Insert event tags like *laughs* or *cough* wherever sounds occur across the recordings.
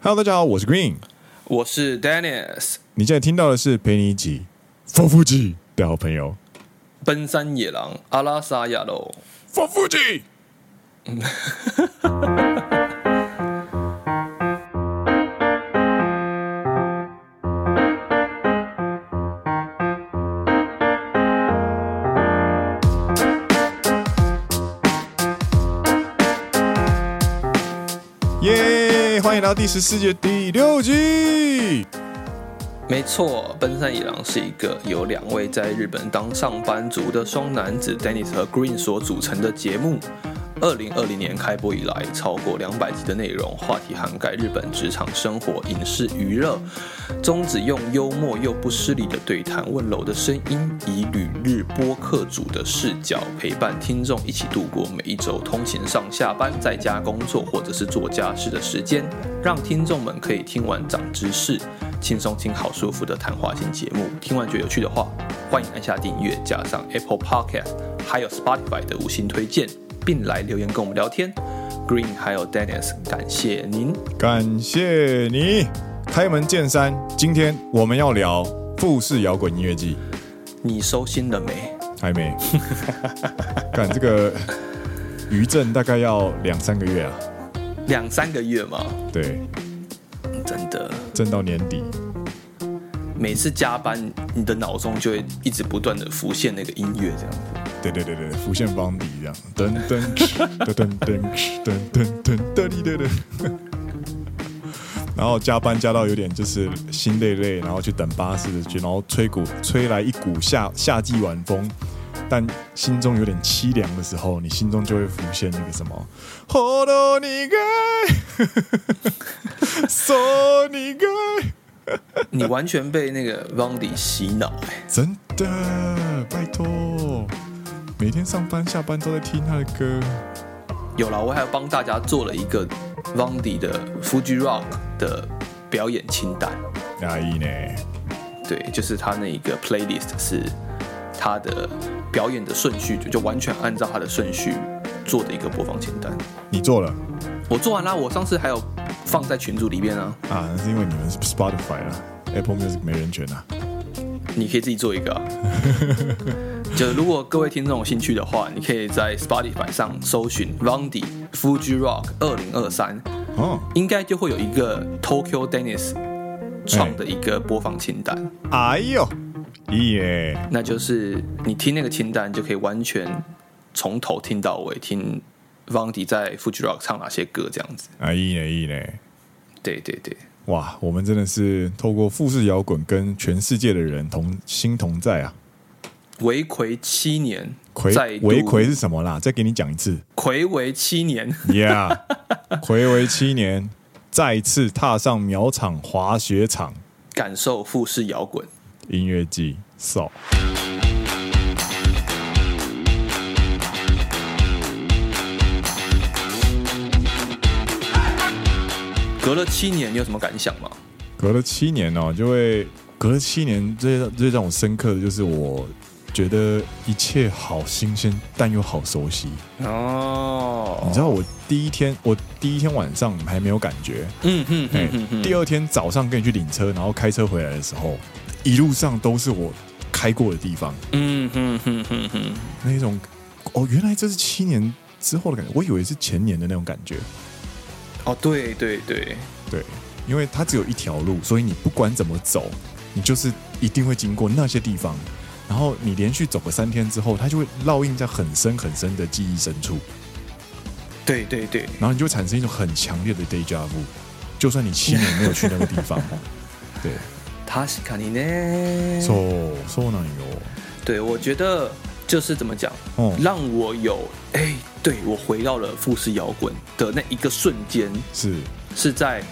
Hello，大家好，我是 Green，我是 Dennis。你现在听到的是陪你一起放腹肌的好朋友——奔山野狼阿拉萨亚喽，放腹肌。*laughs* 来到第十四届第六季。没错，奔山野狼是一个由两位在日本当上班族的双男子 Dennis 和 Green 所组成的节目。二零二零年开播以来，超过两百集的内容，话题涵盖日本职场生活、影视娱乐，宗旨用幽默又不失礼的对谈、温柔的声音，以旅日播客主的视角陪伴听众一起度过每一周通勤上下班、在家工作或者是做家事的时间，让听众们可以听完长知识，轻松听好舒服的谈话型节目。听完觉得有趣的话，欢迎按下订阅，加上 Apple Podcast，还有 Spotify 的五星推荐。并来留言跟我们聊天，Green 还有 Dennis，感谢您，感谢你，开门见山，今天我们要聊富士摇滚音乐季，你收心了没？还没，*laughs* 干这个余震大概要两三个月啊，两三个月吗？对，真的，震到年底，每次加班，你的脑中就会一直不断的浮现那个音乐，这样子。对对对对，浮现邦迪这样，噔噔噔噔噔噔噔噔噔噔噔，然后加班加到有点就是心累累，然后去等巴士去，然后吹鼓吹来一股夏夏季晚风，但心中有点凄凉的时候，你心中就会浮现那个什么，好多你该，说你该，*laughs* 你完全被那个邦迪洗脑哎，真的，拜托。每天上班下班都在听他的歌，有了，我还要帮大家做了一个 Vaundy 的 Fuji Rock 的表演清单。哪一呢？对，就是他那一个 playlist 是他的表演的顺序，就就完全按照他的顺序做的一个播放清单。你做了？我做完了，我上次还有放在群组里面啊。啊，那是因为你们是 Spotify 啊，Apple Music 没人权啊。你可以自己做一个啊。*laughs* 就如果各位听众有兴趣的话，你可以在 Spotify 上搜寻 Vaundy Fuji Rock 二零二三，哦，应该就会有一个 Tokyo Dennis 创的一个播放清单。哎呦，耶！那就是你听那个清单，就可以完全从头听到尾，听 Vaundy 在 Fuji Rock 唱哪些歌，这样子。哎呀，咦嘞！对对对，哇，我们真的是透过富士摇滚跟全世界的人同心同在啊！为魁七年，睽睽违是什么啦？再给你讲一次，睽违七年，Yeah，*laughs* 睽违七年，再次踏上苗场滑雪场，感受富士摇滚音乐季，So，隔了七年，你有什么感想吗？隔了七年哦，就会隔了七年，最最让我深刻的就是我。觉得一切好新鲜，但又好熟悉哦。你知道我第一天，我第一天晚上还没有感觉，嗯哼，哼，哼，哼，第二天早上跟你去领车，然后开车回来的时候，一路上都是我开过的地方，嗯哼哼哼哼，那一种哦，原来这是七年之后的感觉，我以为是前年的那种感觉。哦，对对对对，因为它只有一条路，所以你不管怎么走，你就是一定会经过那些地方。然后你连续走个三天之后，它就会烙印在很深很深的记忆深处。对对对，然后你就会产生一种很强烈的 deja vu，就算你七年没有去那个地方。*laughs* 对，确かにね。そうそうなんよ。对，我觉得 就是怎么讲，哦，让我有哎，对我回到了富士摇滚的那一个瞬间，是是在。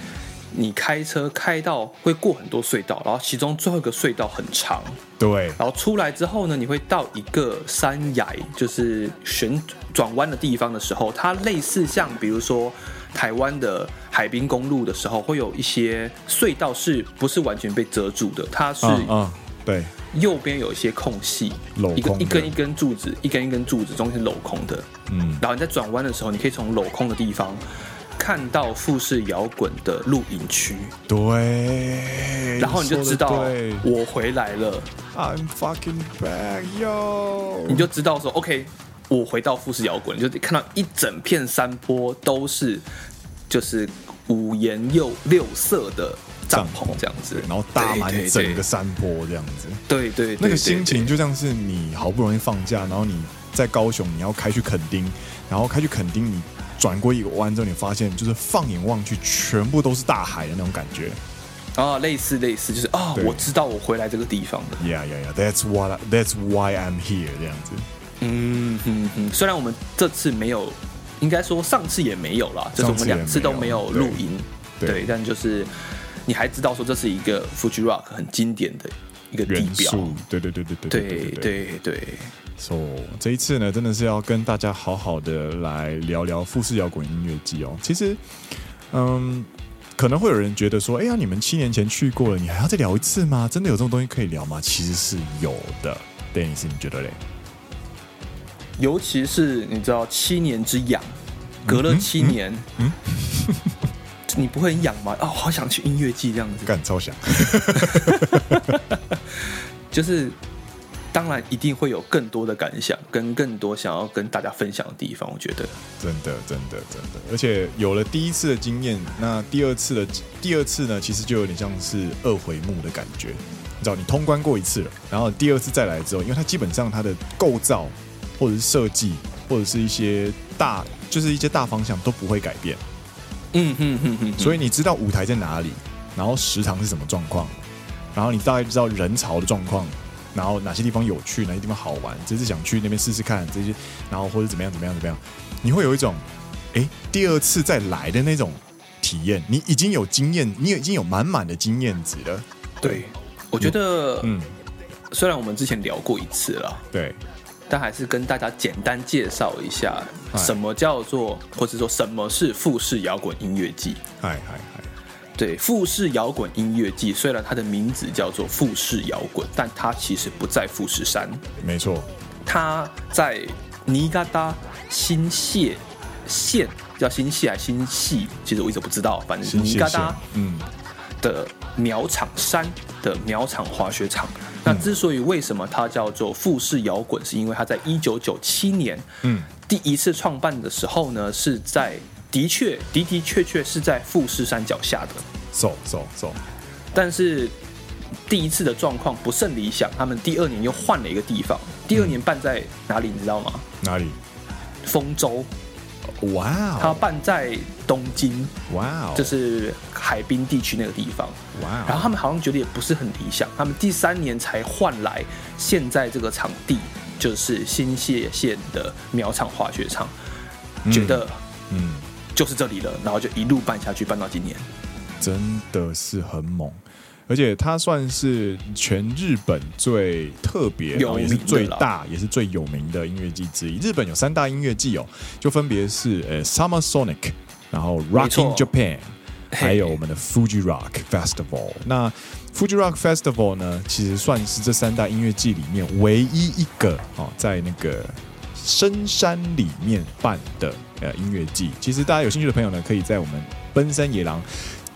你开车开到会过很多隧道，然后其中最后一个隧道很长，对。然后出来之后呢，你会到一个山崖，就是旋转弯的地方的时候，它类似像比如说台湾的海滨公路的时候，会有一些隧道是不是完全被遮住的？它是对，右边有一些空隙，一个一根一根柱子，一根一根柱子中间镂空的，嗯。然后你在转弯的时候，你可以从镂空的地方。看到富士摇滚的录影区，对，然后你就知道我回来了，I'm fucking back yo，你就知道说 OK，我回到富士摇滚，就看到一整片山坡都是就是五颜六六色的帐篷这样子，然后搭满整个山坡这样子，对对，对，那个心情就像是你好不容易放假，然后你在高雄，你要开去垦丁，然后开去垦丁，你转过一个弯之后，你发现就是放眼望去，全部都是大海的那种感觉。啊，类似类似，就是啊，我知道我回来这个地方了。Yeah yeah yeah，that's what that's why I'm here 这样子。嗯哼哼，虽然我们这次没有，应该说上次也没有啦，就是我们两次都没有录音，对，对，但就是。你还知道说这是一个 Fuji Rock 很经典的一个地标，对对对对对对对对对。So 这一次呢，真的是要跟大家好好的来聊聊富士摇滚音乐季哦。其实，嗯，可能会有人觉得说，哎呀，你们七年前去过了，你还要再聊一次吗？真的有这种东西可以聊吗？其实是有的。Dennis，你觉得嘞？尤其是你知道七年之痒，隔了七年，嗯。嗯嗯你不会很痒吗？哦，好想去音乐季这样子，干超想。*laughs* 就是，当然一定会有更多的感想，跟更多想要跟大家分享的地方。我觉得，真的，真的，真的，而且有了第一次的经验，那第二次的第二次呢，其实就有点像是二回目的感觉。你知道，你通关过一次了，然后第二次再来之后，因为它基本上它的构造或者是设计，或者是一些大，就是一些大方向都不会改变。嗯嗯嗯嗯，所以你知道舞台在哪里，然后食堂是什么状况，然后你大概知道人潮的状况，然后哪些地方有趣，哪些地方好玩，这次想去那边试试看这些，然后或者怎么样怎么样怎么样，你会有一种，哎，第二次再来的那种体验，你已经有经验，你已经有满满的经验值了。对，我觉得，嗯，虽然我们之前聊过一次了，对。但还是跟大家简单介绍一下，什么叫做，或者说什么是富士摇滚音乐季。嗨嗨嗨，对，富士摇滚音乐季，虽然它的名字叫做富士摇滚，但它其实不在富士山。没错，它在尼加达新泻县，叫新泻还是新系？其实我一直不知道，反正是尼加达嗯的苗场山的苗场滑雪场。那之所以为什么它叫做富士摇滚，是因为它在一九九七年，嗯，第一次创办的时候呢，是在的确的的确确是在富士山脚下的，走走走。但是第一次的状况不甚理想，他们第二年又换了一个地方，第二年办在哪里，你知道吗？哪里？丰州。哇哦！它办在东京，哇哦，就是海滨地区那个地方，哇哦。然后他们好像觉得也不是很理想，他们第三年才换来现在这个场地，就是新泻县的苗场滑雪场，觉得嗯就是这里了，然后就一路办下去，办到今年，真的是很猛。而且它算是全日本最特别，然后也是最大，也是最有名的音乐季之一。日本有三大音乐季哦，就分别是呃 Summer Sonic，然后 Rocking Japan，还有我们的 Fuji Rock Festival。那 Fuji Rock Festival 呢，其实算是这三大音乐季里面唯一一个哦，在那个深山里面办的呃音乐季。其实大家有兴趣的朋友呢，可以在我们奔山野狼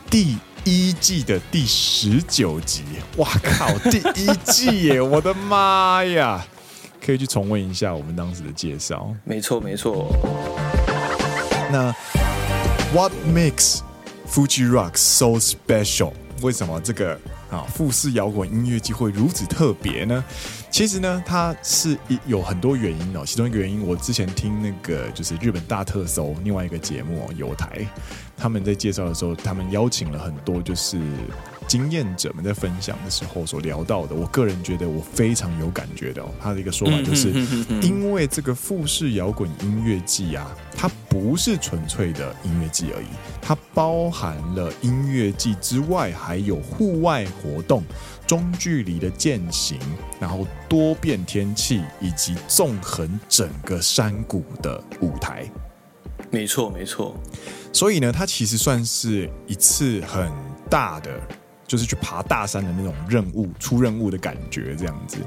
第一季的第十九集，哇靠！第一季耶，我的妈呀！可以去重温一下我们当时的介绍。没错，没错。那 What makes Fuji Rock so special？为什么这个啊富士摇滚音乐祭会如此特别呢？其实呢，它是一有很多原因哦。其中一个原因，我之前听那个就是日本大特搜另外一个节目哦，有台。他们在介绍的时候，他们邀请了很多就是经验者们在分享的时候所聊到的。我个人觉得我非常有感觉的哦。他的一个说法就是，因为这个富士摇滚音乐季啊，它不是纯粹的音乐季而已，它包含了音乐季之外，还有户外活动、中距离的践行，然后多变天气以及纵横整个山谷的舞台。没错，没错。所以呢，它其实算是一次很大的就是去爬大山的那种任务、出任务的感觉，这样子。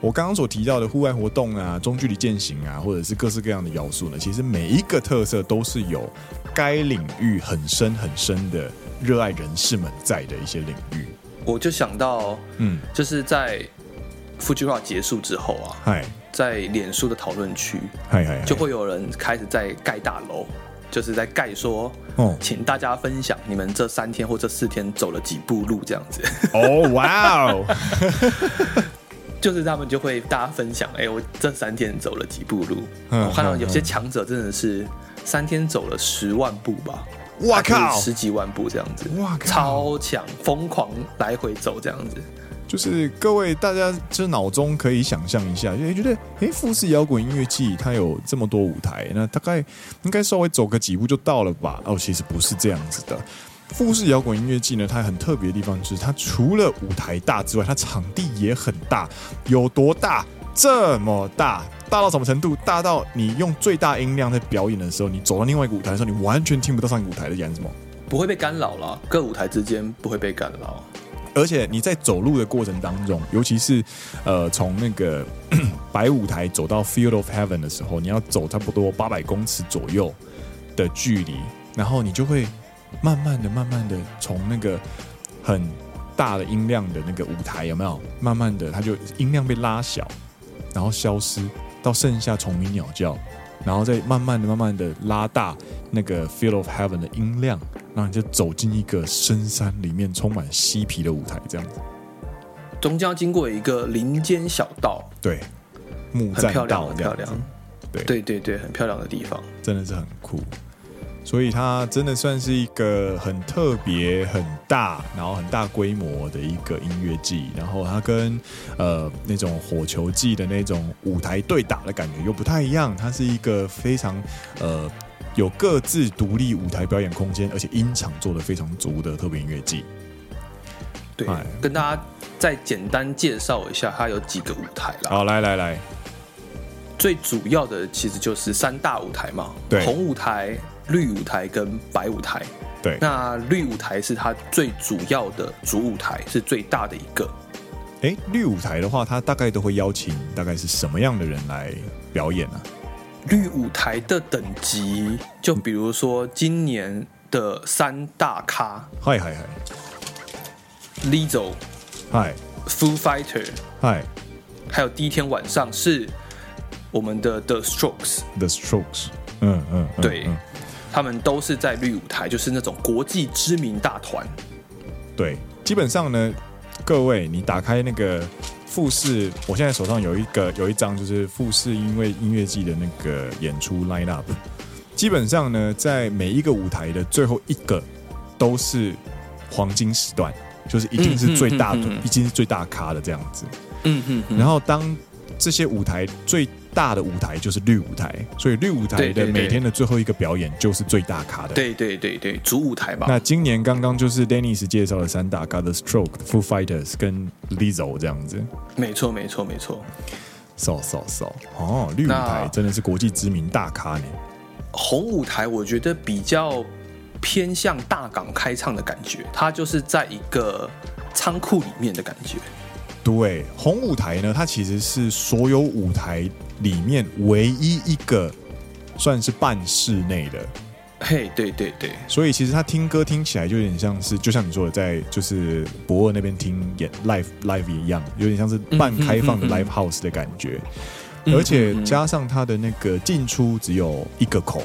我刚刚所提到的户外活动啊、中距离健行啊，或者是各式各样的要素呢，其实每一个特色都是有该领域很深很深的热爱人士们在的一些领域。我就想到，嗯，就是在 Fuji 结束之后啊，嗨，在脸书的讨论区，就会有人开始在盖大楼。就是在盖说，哦，请大家分享你们这三天或这四天走了几步路这样子。哦，哇哦！*laughs* 就是他们就会大家分享，哎，我这三天走了几步路。我看到有些强者真的是三天走了十万步吧，哇靠，十几万步这样子，哇，超强，疯狂来回走这样子。就是各位大家，就脑中可以想象一下，就觉得，哎，富士摇滚音乐季它有这么多舞台，那大概应该稍微走个几步就到了吧？哦，其实不是这样子的。富士摇滚音乐季呢，它很特别的地方就是，它除了舞台大之外，它场地也很大。有多大？这么大，大到什么程度？大到你用最大音量在表演的时候，你走到另外一个舞台的时候，你完全听不到上一个舞台在演什么，不会被干扰了。各舞台之间不会被干扰。而且你在走路的过程当中，尤其是呃从那个 *clears throat* 白舞台走到 Field of Heaven 的时候，你要走差不多八百公尺左右的距离，然后你就会慢慢的、慢慢的从那个很大的音量的那个舞台有没有？慢慢的，它就音量被拉小，然后消失，到剩下虫鸣鸟叫，然后再慢慢的、慢慢的拉大那个 Field of Heaven 的音量。然后你就走进一个深山里面充满嬉皮的舞台，这样子，终将经过一个林间小道，对，木栈道，很漂亮，对，对对对，很漂亮的地方，真的是很酷，所以它真的算是一个很特别、很大，然后很大规模的一个音乐季，然后它跟呃那种火球季的那种舞台对打的感觉又不太一样，它是一个非常呃。有各自独立舞台表演空间，而且音场做的非常足的特别音乐季。对，跟大家再简单介绍一下，它有几个舞台啦。好，来来来，最主要的其实就是三大舞台嘛，对，红舞台、绿舞台跟白舞台。对，那绿舞台是它最主要的主舞台，是最大的一个。哎，绿舞台的话，它大概都会邀请大概是什么样的人来表演呢、啊？绿舞台的等级，就比如说今年的三大咖，嗨嗨嗨，Lizzo，嗨，Foo Fighter，嗨，还有第一天晚上是我们的 The Strokes，The Strokes，嗯嗯，对，他们都是在绿舞台，就是那种国际知名大团，对，基本上呢，各位你打开那个。富士，我现在手上有一个有一张，就是富士因为音乐季的那个演出 line up。基本上呢，在每一个舞台的最后一个都是黄金时段，就是一定是最大的，一定是最大咖的这样子。嗯嗯。然后当这些舞台最大的舞台就是绿舞台，所以绿舞台的每天的最后一个表演就是最大咖的。对对对对，主舞台吧。那今年刚刚就是 Dennis 介绍了三大咖的 Stroke、Foo Fighters 跟 Lizzo 这样子。没错没错没错。So so so，哦，绿舞台真的是国际知名大咖呢。红舞台我觉得比较偏向大港开唱的感觉，它就是在一个仓库里面的感觉。对，红舞台呢，它其实是所有舞台里面唯一一个算是半室内的。嘿，对对对，所以其实他听歌听起来就有点像是，就像你说的，在就是博尔那边听演 live live 一样，有点像是半开放的 live house 的感觉。而且加上它的那个进出只有一个口。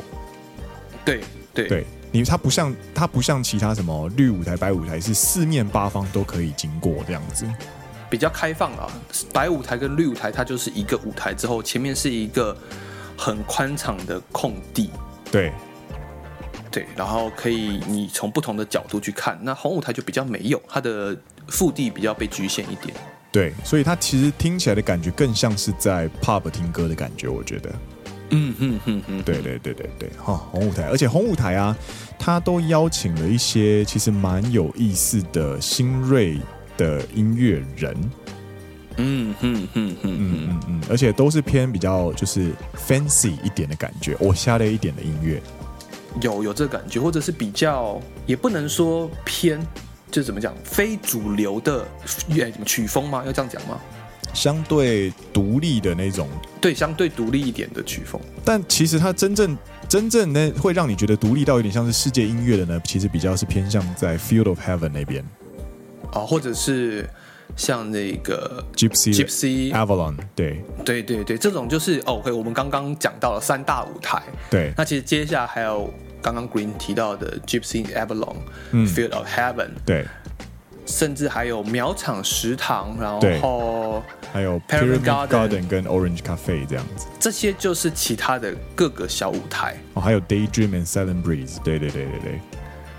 对对对，你它不像它不像其他什么绿舞台、白舞台是四面八方都可以经过这样子。比较开放啊，白舞台跟绿舞台，它就是一个舞台之后，前面是一个很宽敞的空地。对，对，然后可以你从不同的角度去看。那红舞台就比较没有，它的腹地比较被局限一点。对，所以它其实听起来的感觉更像是在 pub 听歌的感觉，我觉得。嗯哼哼哼，对对对对对，哈，红舞台，而且红舞台啊，它都邀请了一些其实蛮有意思的新锐。的音乐人，嗯嗯嗯嗯嗯嗯，而且都是偏比较就是 fancy 一点的感觉，我下了一点的音乐，有有这感觉，或者是比较也不能说偏，就怎么讲非主流的乐曲风吗？要这样讲吗？相对独立的那种，对，相对独立一点的曲风。但其实它真正真正呢，会让你觉得独立到有点像是世界音乐的呢，其实比较是偏向在 Field of Heaven 那边，啊，或者是像那个 Gypsy Gypsy Avalon，对，对对对，这种就是哦，OK，我们刚刚讲到了三大舞台，对，那其实接下来还有刚刚 Green 提到的 Gypsy Avalon，嗯，Field of Heaven，对。甚至还有苗场食堂，然后还有 Pyramid Garden 跟 Orange Cafe 这样子，这些就是其他的各个小舞台。哦，还有 Daydream and Silent Breeze，对对对对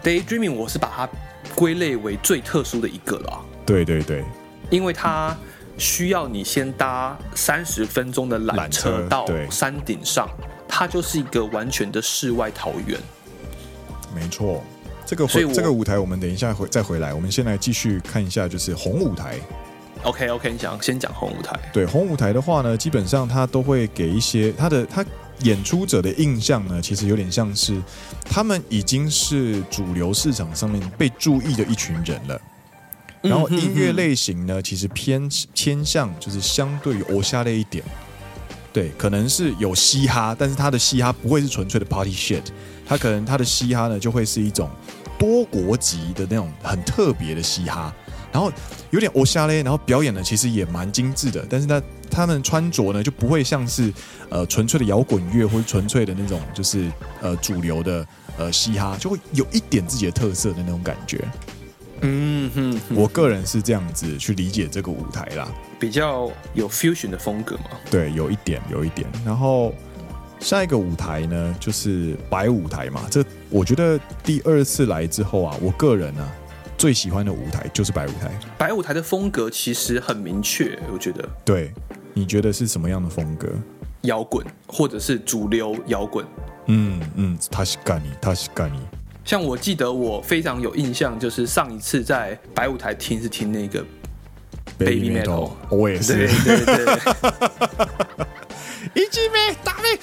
对。Daydreaming 我是把它归类为最特殊的一个了。对对对，因为它需要你先搭三十分钟的缆车到山顶上，它就是一个完全的世外桃源。没错。这个回这个舞台，我们等一下回再回来。我们先来继续看一下，就是红舞台。OK OK，你想先讲红舞台？对，红舞台的话呢，基本上它都会给一些它的他演出者的印象呢，其实有点像是他们已经是主流市场上面被注意的一群人了。然后音乐类型呢，其实偏偏向就是相对于欧夏类一点。对，可能是有嘻哈，但是他的嘻哈不会是纯粹的 party shit。他可能他的嘻哈呢，就会是一种多国籍的那种很特别的嘻哈，然后有点欧夏嘞，然后表演呢其实也蛮精致的，但是呢，他们穿着呢就不会像是呃纯粹的摇滚乐或者纯粹的那种就是呃主流的呃嘻哈，就会有一点自己的特色的那种感觉。嗯哼，我个人是这样子去理解这个舞台啦，比较有 fusion 的风格嘛。对，有一点，有一点，然后。下一个舞台呢，就是白舞台嘛。这我觉得第二次来之后啊，我个人呢、啊、最喜欢的舞台就是白舞台。白舞台的风格其实很明确，我觉得。对，你觉得是什么样的风格？摇滚，或者是主流摇滚。嗯嗯，他是干你，他是干你。像我记得我非常有印象，就是上一次在白舞台听是听那个 Baby Metal，, 我也是。对对对。*laughs* 对一击妹打妹，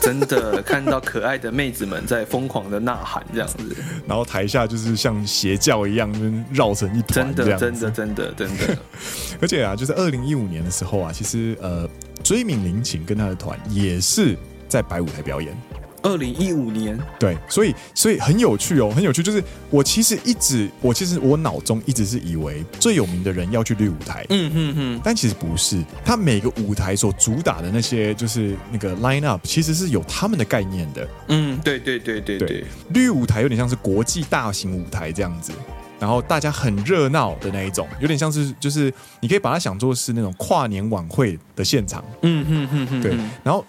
真的看到可爱的妹子们在疯狂的呐喊这样子，然后台下就是像邪教一样绕成一团，真的真的真的真的。*laughs* 而且啊，就是二零一五年的时候啊，其实呃，追敏林檎跟他的团也是在白舞台表演。二零一五年，对，所以所以很有趣哦，很有趣。就是我其实一直，我其实我脑中一直是以为最有名的人要去绿舞台，嗯嗯嗯，但其实不是。他每个舞台所主打的那些，就是那个 line up，其实是有他们的概念的。嗯，对对对对对，绿舞台有点像是国际大型舞台这样子，然后大家很热闹的那一种，有点像是就是你可以把它想作是那种跨年晚会的现场。嗯嗯嗯嗯，对，然后。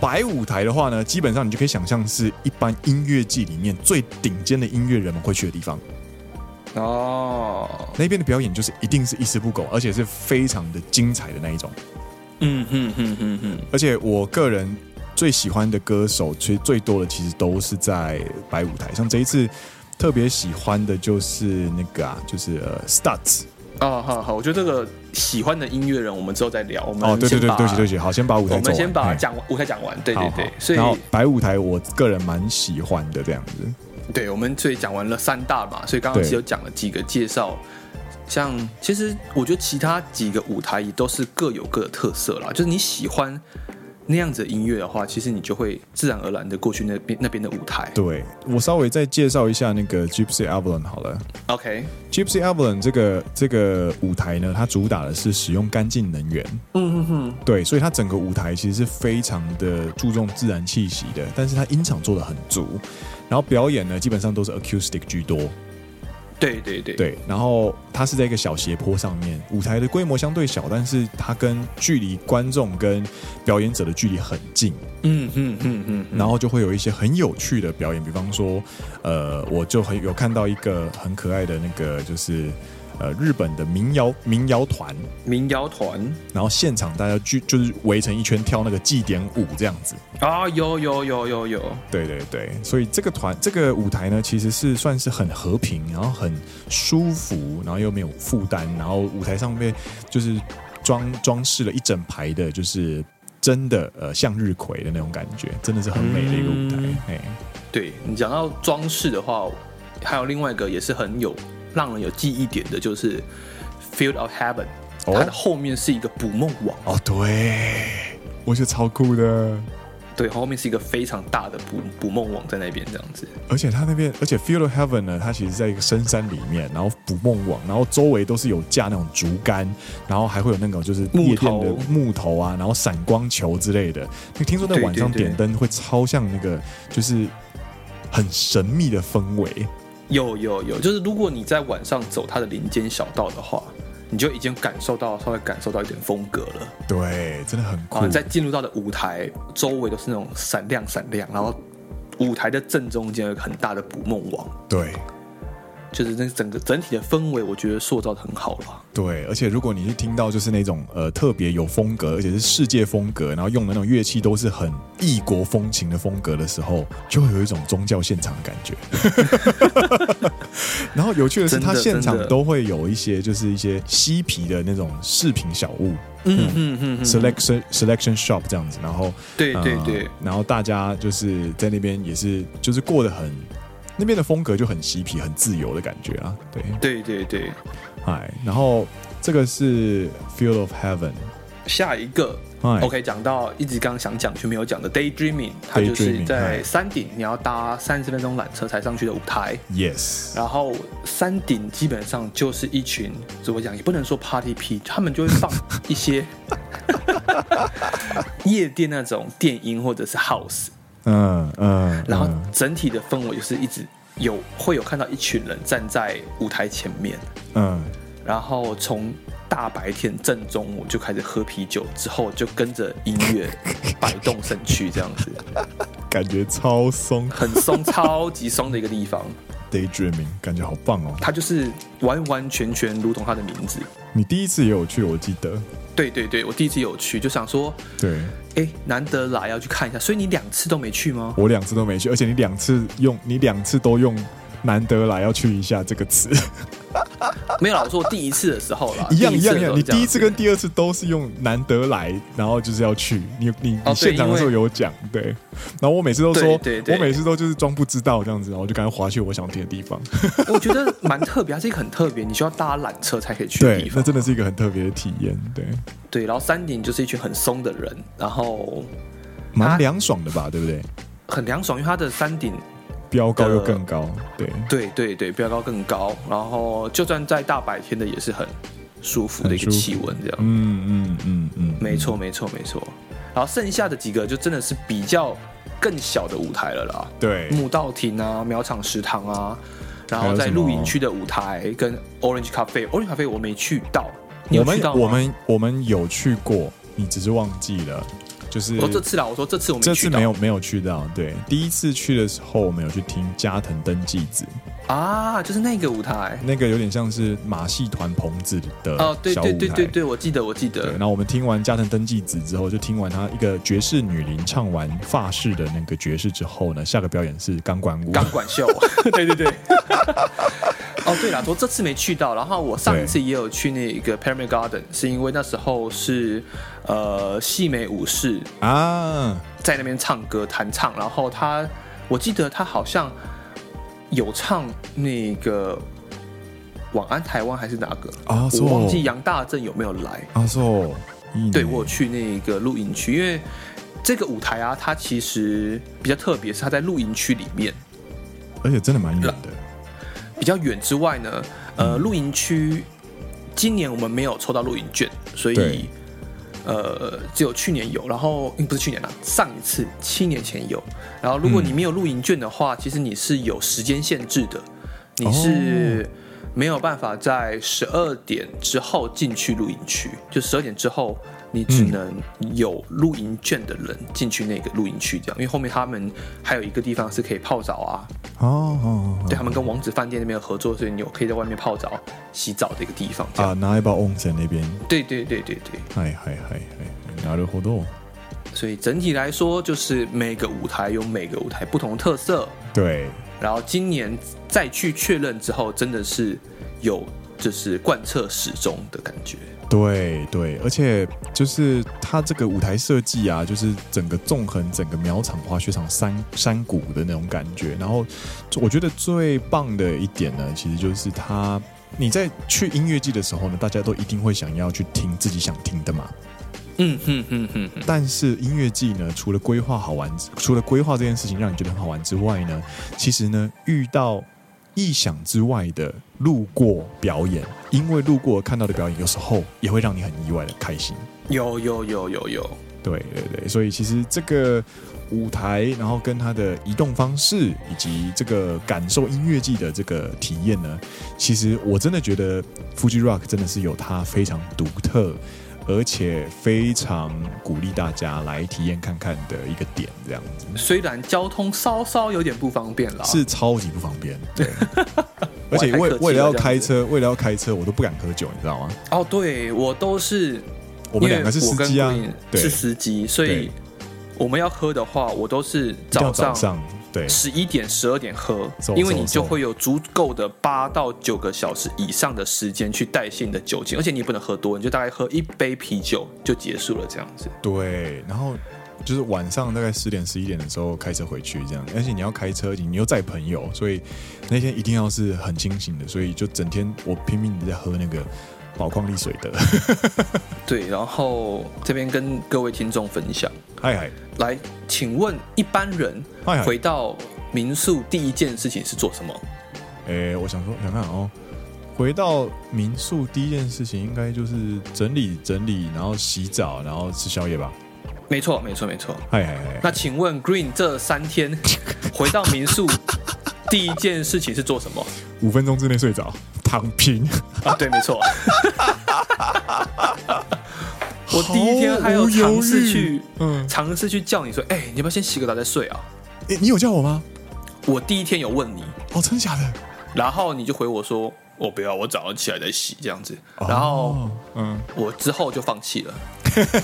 白舞台的话呢，基本上你就可以想象是一般音乐季里面最顶尖的音乐人们会去的地方。哦，那边的表演就是一定是一丝不苟，而且是非常的精彩的那一种。嗯嗯嗯嗯嗯。而且我个人最喜欢的歌手，其实最多的其实都是在白舞台。像这一次特别喜欢的就是那个啊，就是呃，Studs。哦，好好，我觉得这个喜欢的音乐人，我们之后再聊。我们哦，对对对，对不起对不起，好，先把舞台。我们先把讲舞台讲完，对对对。所以，然后白舞台，我个人蛮喜欢的这样子。对，我们所以讲完了三大嘛，所以刚刚其实有讲了几个介绍。像其实我觉得其他几个舞台也都是各有各的特色啦，就是你喜欢。那样子的音乐的话，其实你就会自然而然的过去那边那边的舞台。对，我稍微再介绍一下那个 Gypsy Avalon 好了。OK，Gypsy Avalon 这个这个舞台呢，它主打的是使用干净能源。嗯哼哼。对，所以它整个舞台其实是非常的注重自然气息的，但是它音场做的很足，然后表演呢基本上都是 acoustic 居多。对对对对，然后它是在一个小斜坡上面，舞台的规模相对小，但是它跟距离观众跟表演者的距离很近。嗯嗯嗯嗯，然后就会有一些很有趣的表演，比方说，呃，我就很有看到一个很可爱的那个就是。呃，日本的民谣民谣团，民谣团，然后现场大家聚就是围成一圈跳那个祭典舞这样子。啊，有有有有有，对对对，所以这个团这个舞台呢，其实是算是很和平，然后很舒服，然后又没有负担，然后舞台上面就是装装饰了一整排的，就是真的呃向日葵的那种感觉，真的是很美的一个舞台。哎、嗯，对你讲到装饰的话，还有另外一个也是很有。让人有记忆点的，就是 Field of Heaven，它的后面是一个捕梦网。哦，对，我觉得超酷的。对，后面是一个非常大的捕捕梦网在那边这样子，而且它那边，而且 Field of Heaven 呢，它其实在一个深山里面，然后捕梦网，然后周围都是有架那种竹竿，然后还会有那种就是夜店的木头啊，然后闪光球之类的。那听说那晚上点灯会超像那个，就是很神秘的氛围。有有有，就是如果你在晚上走它的林间小道的话。你就已经感受到稍微感受到一点风格了，对，真的很酷。在进入到的舞台周围都是那种闪亮闪亮，然后舞台的正中间有个很大的捕梦网，对。就是那整个整体的氛围，我觉得塑造的很好了。对，而且如果你是听到就是那种呃特别有风格，而且是世界风格，然后用的那种乐器都是很异国风情的风格的时候，就会有一种宗教现场的感觉。*laughs* 然后有趣的是，他现场都会有一些就是一些嬉皮的那种饰品小物，嗯嗯嗯，selection selection shop 这样子。然后对对对，呃，然后大家就是在那边也是就是过得很。那边的风格就很嬉皮、很自由的感觉啊，对，对对对，哎，然后这个是 Field of Heaven，下一个，OK，讲到一直刚刚想讲却没有讲的 Daydreaming，它就是在山顶，你要搭三十分钟缆车才上去的舞台，Yes，然后山顶基本上就是一群怎么讲，也不能说 Party P，他们就会放 *laughs* 一些夜店那种电音或者是 House。嗯嗯，然后整体的氛围就是一直有会有看到一群人站在舞台前面，嗯，然后从大白天正中午就开始喝啤酒，之后就跟着音乐摆动身躯这样子，*laughs* 感觉超松，很松，超级松的一个地方。Daydreaming，感觉好棒哦！它就是完完全全如同它的名字。你第一次也有去，我记得。对对对，我第一次有去，就想说，对，哎，难得来要去看一下，所以你两次都没去吗？我两次都没去，而且你两次用，你两次都用。难得来要去一下这个词，*laughs* 没有啦，我说我第一次的时候啦，一样一样一样，你第一次跟第二次都是用难得来，然后就是要去，你你你现场的时候有讲，对，然后我每次都说，我每次都就是装不知道这样子，然后就赶快滑去我想听的地方。*laughs* 我觉得蛮特别，它是一个很特别，你需要搭缆车才可以去的地方，那真的是一个很特别的体验，对对。然后山顶就是一群很松的人，然后蛮凉爽的吧，对不对？很凉爽，因为它的山顶。标高又更高，对。对对对，标高更高，然后就算在大白天的也是很舒服的一个气温，这样，嗯嗯嗯嗯，嗯，没错没错没错。然后剩下的几个就真的是比较更小的舞台了啦，对，木道亭啊，苗场食堂啊，然后在露营区的舞台跟 Orange Cafe，Orange Cafe 我没去到，你有去到吗？我们我们我们有去过，你只是忘记了。就是我这次啦，我说这次我们这次没有没有去到，对，第一次去的时候我们有去听加藤登纪子。啊，就是那个舞台，那个有点像是马戏团棚子的哦，对对对对对，我记得我记得。然后我们听完加藤登纪子之后，就听完她一个爵士女伶唱完法式的那个爵士之后呢，下个表演是钢管舞，钢管秀，*laughs* *laughs* 对对对。哦，对了，我这次没去到，然后我上一次也有去那个 Pyramid Garden，是因为那时候是呃细美武士啊在那边唱歌弹唱，然后他我记得他好像有唱那个晚安台湾还是哪个啊？我忘记杨大正有没有来啊？说对，我有去那个露营区，因为这个舞台啊，它其实比较特别，是它在露营区里面，而且真的蛮远的。比较远之外呢，呃，露营区今年我们没有抽到露营券，所以呃，只有去年有，然后不是去年了，上一次七年前有。然后如果你没有露营券的话，其实你是有时间限制的，你是没有办法在十二点之后进去露营区，就十二点之后。你只能有露营券的人进去那个露营区，这样，因为后面他们还有一个地方是可以泡澡啊。哦哦，对，他们跟王子饭店那边有合作，所以你有可以在外面泡澡、洗澡的一个地方。啊，拿一包温泉那边。对对对对对。嗨嗨嗨嗨，拿了活动。所以整体来说，就是每个舞台有每个舞台不同的特色。对。然后今年再去确认之后，真的是有就是贯彻始终的感觉。对对，而且就是它这个舞台设计啊，就是整个纵横整个苗场滑雪场山山谷的那种感觉。然后我觉得最棒的一点呢，其实就是它你在去音乐季的时候呢，大家都一定会想要去听自己想听的嘛。嗯哼哼哼。但是音乐季呢，除了规划好玩，除了规划这件事情让你觉得很好玩之外呢，其实呢，遇到意想之外的路过表演，因为路过看到的表演，有时候也会让你很意外的开心。有有有有有，对对对，所以其实这个舞台，然后跟它的移动方式，以及这个感受音乐季的这个体验呢，其实我真的觉得 Fuji Rock 真的是有它非常独特。而且非常鼓励大家来体验看看的一个点，这样子。虽然交通稍稍有点不方便了，是超级不方便。对，*laughs* 而且为为了要开车，为了要开车，我都不敢喝酒，你知道吗？哦，对，我都是，我们两个是司机啊，是司机，所以我们要喝的话，我都是早上。对，十一点、十二点喝，因为你就会有足够的八到九个小时以上的时间去代谢你的酒精，而且你不能喝多，你就大概喝一杯啤酒就结束了这样子。对，然后就是晚上大概十点、十一点的时候开车回去这样，而且你要开车，你又载朋友，所以那天一定要是很清醒的，所以就整天我拼命的在喝那个宝矿力水的。*laughs* 对，然后这边跟各位听众分享。嗨嗨，来，请问一般人回到民宿第一件事情是做什么？哎，我想说，想看哦，回到民宿第一件事情应该就是整理整理，然后洗澡，然后吃宵夜吧？没错，没错，没错。嗨嗨嗨，那请问 Green 这三天回到民宿第一件事情是做什么？五分钟之内睡着，躺平啊？对，没错。*laughs* 我第一天还有尝试去，嗯，尝试去叫你说，哎、欸，你要不要先洗个澡再睡啊？哎、欸，你有叫我吗？我第一天有问你，哦，真的假的？然后你就回我说，我不要，我早上起来再洗这样子。然后，嗯，我之后就放弃了，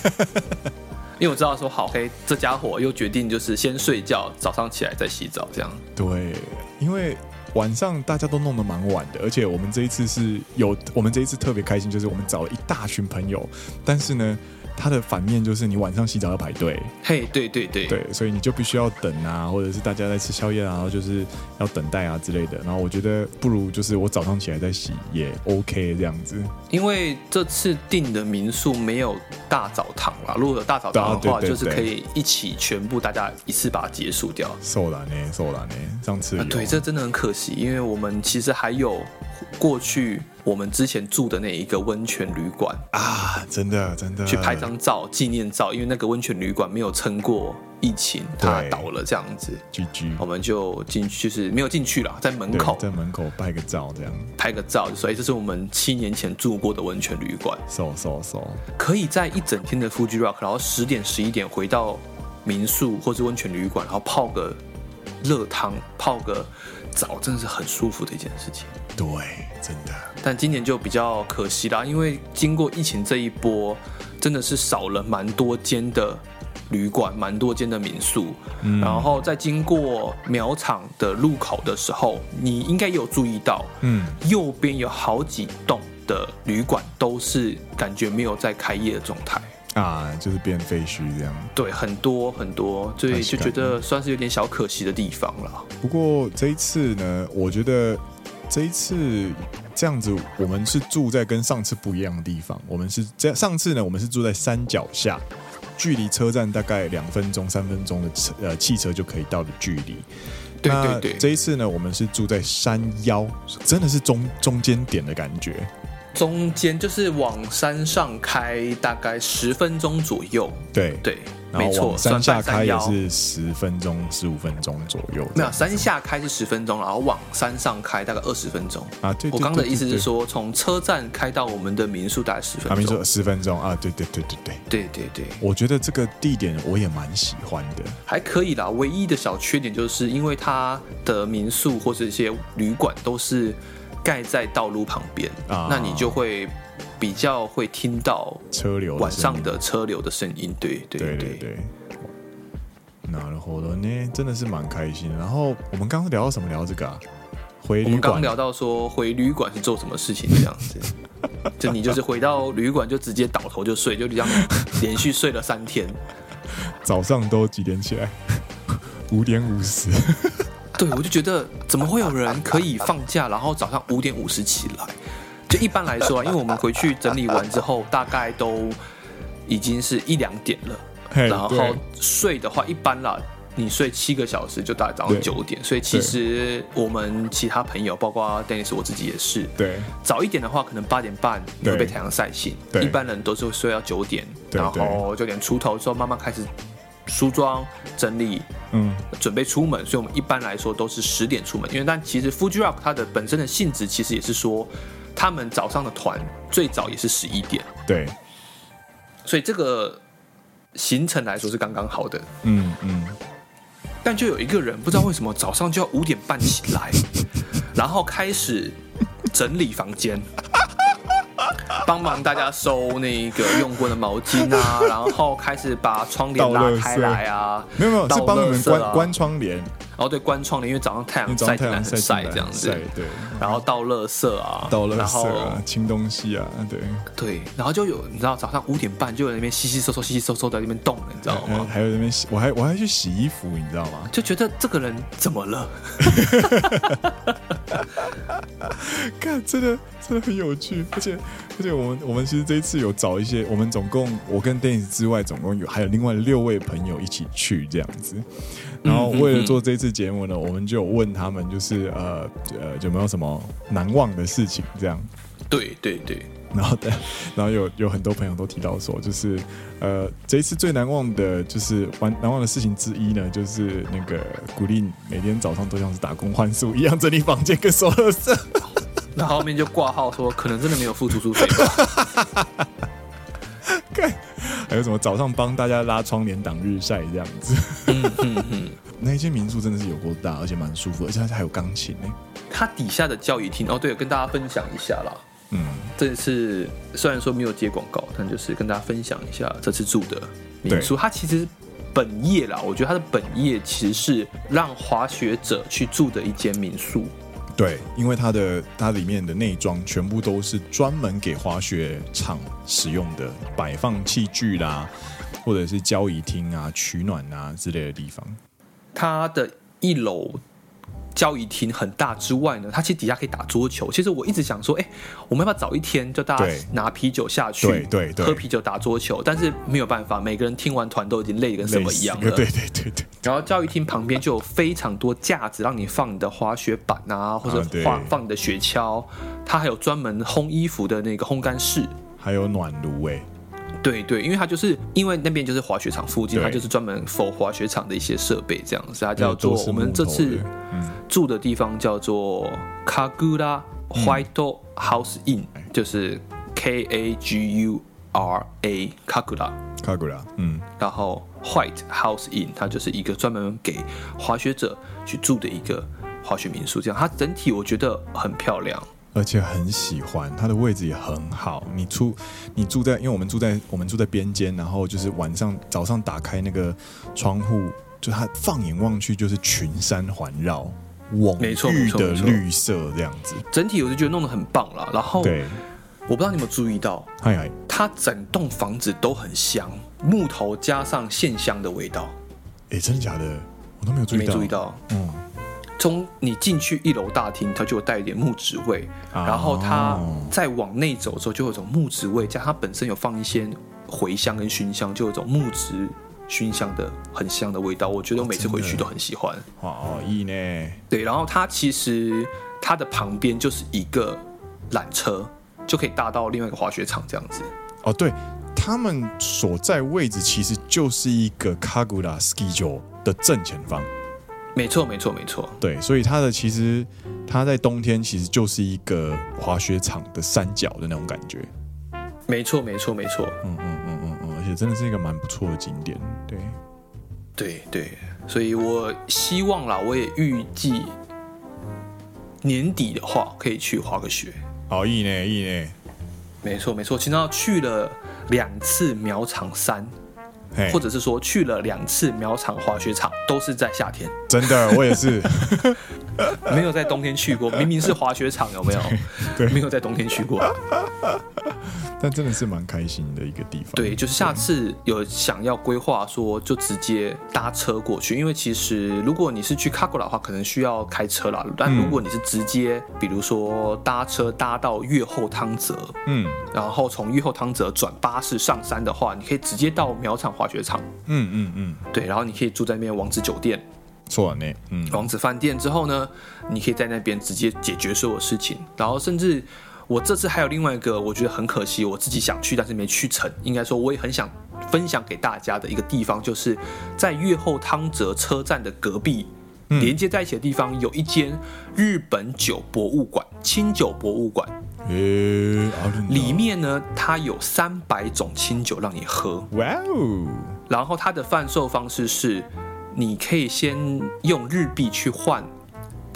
*laughs* 因为我知道说，好，嘿，这家伙又决定就是先睡觉，早上起来再洗澡这样。对，因为。晚上大家都弄得蛮晚的，而且我们这一次是有，我们这一次特别开心，就是我们找了一大群朋友，但是呢。它的反面就是你晚上洗澡要排队，嘿，对对对对，所以你就必须要等啊，或者是大家在吃宵夜啊，然后就是要等待啊之类的。然后我觉得不如就是我早上起来再洗也 OK 这样子。因为这次订的民宿没有大澡堂啦，如果有大澡堂的话，就是可以一起全部大家一次把它结束掉。受了呢，受了呢，上次啊，对，这真的很可惜，因为我们其实还有过去。我们之前住的那一个温泉旅馆啊，真的真的，去拍张照纪念照，因为那个温泉旅馆没有撑过疫情，它倒了这样子。我们就进去，就是没有进去了，在门口，在门口拍个照，这样拍个照，所以这是我们七年前住过的温泉旅馆。So so so，可以在一整天的 Fuji Rock，然后十点十一点回到民宿或是温泉旅馆，然后泡个热汤，泡个澡，真的是很舒服的一件事情。对，真的。但今年就比较可惜啦，因为经过疫情这一波，真的是少了蛮多间的旅馆，蛮多间的民宿。嗯。然后在经过苗场的路口的时候，你应该有注意到，嗯，右边有好几栋的旅馆都是感觉没有在开业的状态啊，就是变废墟这样。对，很多很多，所以就觉得算是有点小可惜的地方了。不过这一次呢，我觉得。这一次这样子，我们是住在跟上次不一样的地方。我们是这上次呢，我们是住在山脚下，距离车站大概两分钟、三分钟的车呃汽车就可以到的距离。对对对。这一次呢，我们是住在山腰，真的是中中间点的感觉。中间就是往山上开，大概十分钟左右。对对。没错，山下开也是十分钟、十五分钟左右。没有，山下开是十分钟，然后往山上开大概二十分钟。啊，对，我刚的意思是说，从车站开到我们的民宿大概十分民宿十分钟啊，对对对对对。对对对，我觉得这个地点我也蛮喜欢的，还可以啦。唯一的小缺点就是因为它的民宿或者一些旅馆都是盖在道路旁边，啊，那你就会。比较会听到车流晚上的车流的声音，对对对对对。那然后呢，真的是蛮开心。然后我们刚刚聊到什么？聊这个啊？回旅馆。我们刚聊到说回旅馆是做什么事情这样子。*laughs* 就你就是回到旅馆就直接倒头就睡，就这样连续睡了三天。早上都几点起来？五点五十。*laughs* 对，我就觉得怎么会有人可以放假，然后早上五点五十起来？就一般来说啊，因为我们回去整理完之后，大概都已经是一两点了。然后睡的话，一般啦，你睡七个小时就大概早上九点。所以其实我们其他朋友，包括 Dennis，我自己也是。对。早一点的话，可能八点半你会被太阳晒醒。对。一般人都是会睡到九点，然后九点出头之后慢慢开始。梳妆整理，嗯，准备出门，所以我们一般来说都是十点出门。因为但其实 Fuji Rock 它的本身的性质其实也是说，他们早上的团最早也是十一点，对，所以这个行程来说是刚刚好的，嗯嗯。但就有一个人不知道为什么早上就要五点半起来，然后开始整理房间。帮忙大家收那个用过的毛巾啊，然后开始把窗帘拉开来啊。*laughs* 没有没有，是帮你们关关窗帘。哦，对，关窗帘，因为早上太阳晒太阳很晒，这样子。对。然后倒垃圾啊，倒垃圾啊，清东西啊，对。对，然后就有你知道早上五点半就有那边稀稀疏疏、稀稀疏疏在那边动了，你知道吗？还有那边洗，我还我还去洗衣服，你知道吗？就觉得这个人怎么了？*laughs* 看，真的真的很有趣，而且而且我们我们其实这一次有找一些，我们总共我跟 Dennis 之外，总共有还有另外六位朋友一起去这样子。然后为了做这次节目呢，我们就有问他们，就是呃呃有没有什么难忘的事情这样。对对对。然后对，*laughs* 然后有有很多朋友都提到说，就是呃这一次最难忘的，就是玩难忘的事情之一呢，就是那个古力每天早上都像是打工换宿一样整理房间跟收垃圾。*laughs* 那后面就挂号说，可能真的没有付出租费还有什么早上帮大家拉窗帘挡日晒这样子。嗯嗯嗯，那一间民宿真的是有够大，而且蛮舒服，而且它还有钢琴呢。它底下的教育厅哦，对，跟大家分享一下啦。嗯，这次虽然说没有接广告，但就是跟大家分享一下这次住的民宿。它其实本业啦，我觉得它的本业其实是让滑雪者去住的一间民宿。对，因为它的它里面的内装全部都是专门给滑雪场使用的，摆放器具啦，或者是交易厅啊、取暖啊之类的地方。它的一楼。交谊厅很大之外呢，它其实底下可以打桌球。其实我一直想说，哎、欸，我们要不要早一天就大家拿啤酒下去，对对对，喝啤酒打桌球？但是没有办法，每个人听完团都已经累得跟什么一样了。*laughs* 对对对对。然后教育厅旁边就有非常多架子，让你放你的滑雪板啊，或者放放你的雪橇。它还有专门烘衣服的那个烘干室，还有暖炉哎。对对，因为它就是因为那边就是滑雪场附近，它就是专门 for 滑雪场的一些设备这样子，它叫做我们这次住的地方叫做 Kagura White House Inn，就是 K A G U R A Kagura Kagura，嗯，然后 White House Inn 它就是一个专门给滑雪者去住的一个滑雪民宿，这样它整体我觉得很漂亮。而且很喜欢，它的位置也很好。你出，你住在，因为我们住在我们住在边间，然后就是晚上早上打开那个窗户，就它放眼望去就是群山环绕，蓊郁的绿色这样子。整体我就觉得弄得很棒了。然后，对，我不知道你有没有注意到，嗨嗨，它整栋房子都很香，木头加上线香的味道。哎，真的假的？我都没有注意到。没注意到，嗯。从你进去一楼大厅，它就有带一点木质味，然后它再往内走的时候，就有一种木质味，加它本身有放一些茴香跟熏香，就有一种木质熏香的很香的味道。我觉得我每次回去都很喜欢。哇哦，意呢？对，然后它其实它的旁边就是一个缆车，就可以搭到另外一个滑雪场这样子。哦，对，他们所在位置其实就是一个 Kagura Ski Joe 的正前方。没错，没错，没错。对，所以它的其实，它在冬天其实就是一个滑雪场的山脚的那种感觉。没错，没错，没错。嗯嗯嗯嗯嗯，而且真的是一个蛮不错的景点。对，对对，所以我希望啦，我也预计年底的话可以去滑个雪。好，意呢，意呢。没错，没错。其实去了两次苗场山。或者是说去了两次苗场滑雪场，都是在夏天。真的，我也是。*laughs* 没有在冬天去过，*laughs* 明明是滑雪场，有没有？*laughs* 对，没有在冬天去过。但真的是蛮开心的一个地方。对，就是下次有想要规划说，就直接搭车过去。因为其实如果你是去卡古拉的话，可能需要开车啦。但如果你是直接，比如说搭车搭到越后汤泽，嗯，然后从越后汤泽转巴士上山的话，你可以直接到苗场滑雪场。嗯嗯嗯，对，然后你可以住在那边王子酒店。错了呢，嗯，王子饭店之后呢，你可以在那边直接解决所有事情，然后甚至。我这次还有另外一个，我觉得很可惜，我自己想去，但是没去成。应该说，我也很想分享给大家的一个地方，就是在越后汤泽车站的隔壁，连接在一起的地方，有一间日本酒博物馆——清酒博物馆。诶，里面呢，它有三百种清酒让你喝。哇哦！然后它的贩售方式是，你可以先用日币去换。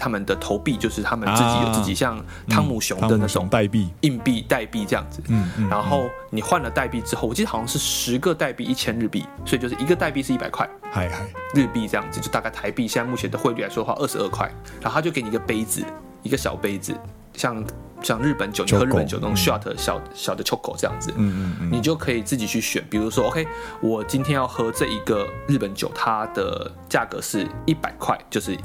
他们的投币就是他们自己有自己像汤姆熊的那种代币、硬币、代币这样子。嗯嗯。然后你换了代币之后，我记得好像是十个代币一千日币，所以就是一个代币是一百块。嗨嗨，日币这样子，就大概台币现在目前的汇率来说的话，二十二块。然后他就给你一个杯子，一个小杯子，像像日本酒，你喝日本酒那种 shot 小小的 choco 这样子。嗯嗯。你就可以自己去选，比如说，OK，我今天要喝这一个日本酒，它的价格是一百块，就是。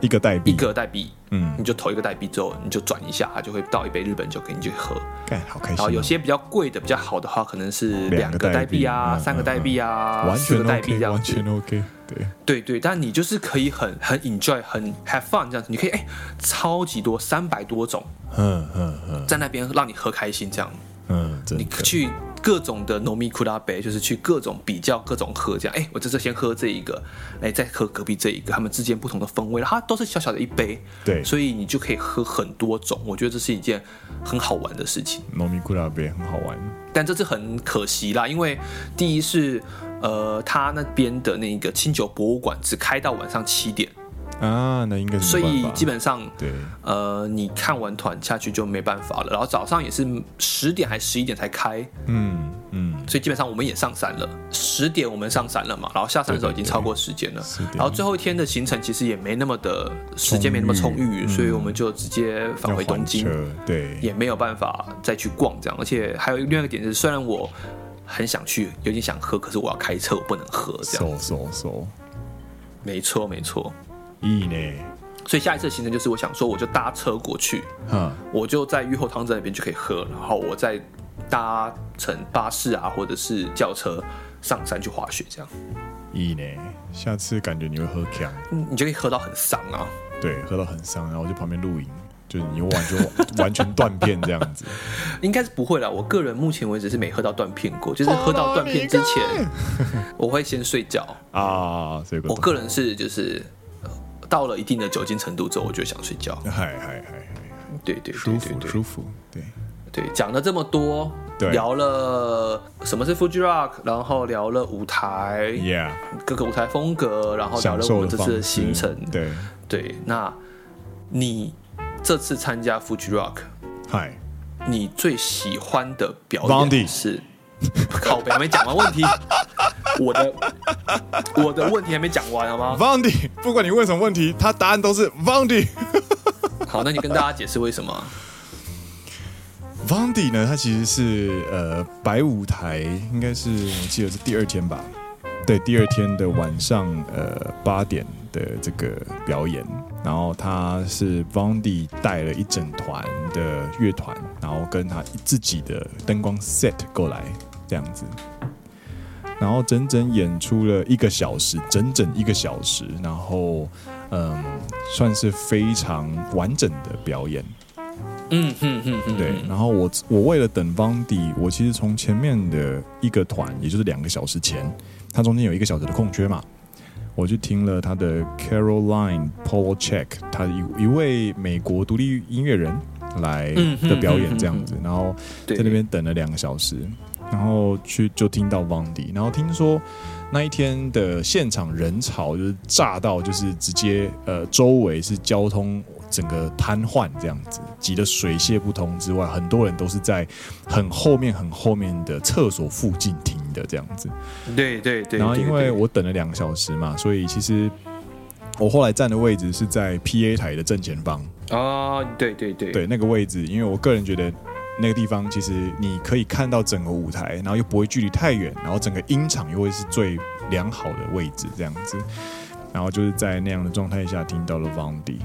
一个代币，一个代币，嗯，你就投一个代币之后，你就转一下，它就会倒一杯日本酒给你去喝，好开心。然后有些比较贵的、比较好的话，可能是两个代币啊、三个代币啊、四个代币这样子，完全 OK。对。对对，但你就是可以很很 enjoy、很 have fun 这样子，你可以哎，超级多三百多种，嗯嗯嗯，在那边让你喝开心这样，嗯，你去。各种的农民库拉杯，就是去各种比较各种喝这样，哎，我这次先喝这一个，哎，再喝隔壁这一个，他们之间不同的风味，它都是小小的一杯，对，所以你就可以喝很多种，我觉得这是一件很好玩的事情。农民库拉杯很好玩，但这次很可惜啦，因为第一是，呃，他那边的那个清酒博物馆只开到晚上七点。啊，那应该是。所以基本上，对，呃，你看完团下去就没办法了。然后早上也是十点还是十一点才开，嗯嗯。所以基本上我们也上山了，十点我们上山了嘛。然后下山的时候已经超过时间了。然后最后一天的行程其实也没那么的时间没那么充裕，所以我们就直接返回东京。对，也没有办法再去逛这样。而且还有另外一个点是，虽然我很想去，有点想喝，可是我要开车，我不能喝这样。so so so。没错没错。意呢，所以下一次的行程就是我想说，我就搭车过去，嗯，我就在御后汤镇那边就可以喝，然后我再搭乘巴士啊，或者是轿车上山去滑雪，这样。意呢，下次感觉你会喝强，你就可以喝到很伤啊。对，喝到很伤，然后我就旁边露营，就是你完全 *laughs* 完全断片这样子。应该是不会啦，我个人目前为止是没喝到断片过，就是喝到断片之前，我会先睡觉 *laughs* 啊。所以我个人是就是。到了一定的酒精程度之后，我就想睡觉。嗨嗨嗨嗨，对对对对对，舒服舒服，对。对，讲了这么多，聊了什么是 Fuji Rock，然后聊了舞台，Yeah，各个舞台风格，然后聊了我们这次的行程，对。对。那你这次参加 Fuji Rock，嗨，你最喜欢的表演是？*laughs* 靠北还没讲完问题，我的我的问题还没讲完好吗？Vandy，不管你问什么问题，他答案都是 Vandy。*laughs* 好，那你跟大家解释为什么？Vandy 呢？他其实是呃白舞台，应该是我记得是第二天吧？对，第二天的晚上呃八点的这个表演，然后他是 Vandy 带了一整团的乐团，然后跟他自己的灯光 set 过来。这样子，然后整整演出了一个小时，整整一个小时，然后嗯，算是非常完整的表演。嗯嗯嗯嗯，对。然后我我为了等 Vandy，我其实从前面的一个团，也就是两个小时前，他中间有一个小时的空缺嘛，我去听了他的 Caroline Polachek，他一一位美国独立音乐人来的表演这样子，然后在那边等了两个小时。然后去就听到 Vandy，然后听说那一天的现场人潮就是炸到，就是直接呃周围是交通整个瘫痪这样子，挤得水泄不通之外，很多人都是在很后面很后面的厕所附近听的这样子。对对对。然后因为我等了两个小时嘛，所以其实我后来站的位置是在 PA 台的正前方。哦，对对对，对那个位置，因为我个人觉得那个地方其实你可以看到整个舞台，然后又不会距离太远，然后整个音场又会是最良好的位置这样子。然后就是在那样的状态下听到了 Vandy。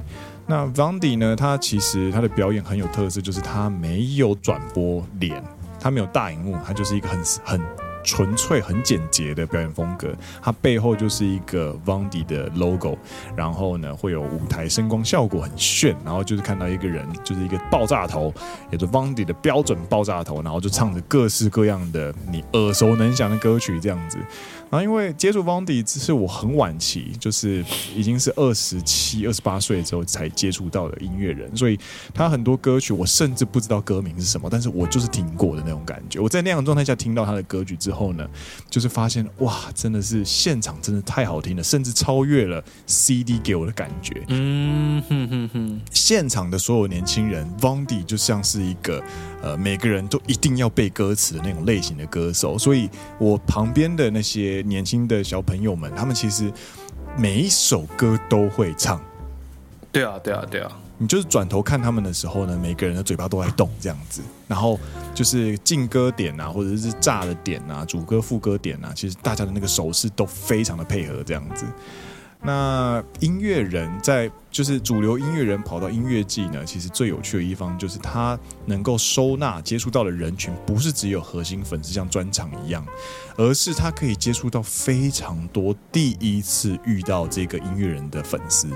那 Vandy 呢，他其实他的表演很有特色，就是他没有转播脸，他没有大荧幕，他就是一个很很。纯粹很简洁的表演风格，它背后就是一个 Vandy 的 logo，然后呢会有舞台声光效果很炫，然后就是看到一个人就是一个爆炸头，也就是 Vandy 的标准爆炸头，然后就唱着各式各样的你耳熟能详的歌曲这样子。然后因为接触 Vaundy 只是我很晚期，就是已经是二十七、二十八岁之后才接触到的音乐人，所以他很多歌曲我甚至不知道歌名是什么，但是我就是听过的那种感觉。我在那样的状态下听到他的歌曲之后呢，就是发现哇，真的是现场真的太好听了，甚至超越了 CD 给我的感觉。嗯哼哼哼，现场的所有年轻人，Vaundy 就像是一个呃，每个人都一定要背歌词的那种类型的歌手，所以我旁边的那些。年轻的小朋友们，他们其实每一首歌都会唱。对啊，对啊，对啊。你就是转头看他们的时候呢，每个人的嘴巴都在动，这样子。然后就是进歌点啊，或者是炸的点啊，主歌副歌点啊，其实大家的那个手势都非常的配合，这样子。那音乐人在就是主流音乐人跑到音乐季呢，其实最有趣的一方就是他能够收纳接触到的人群，不是只有核心粉丝像专场一样，而是他可以接触到非常多第一次遇到这个音乐人的粉丝。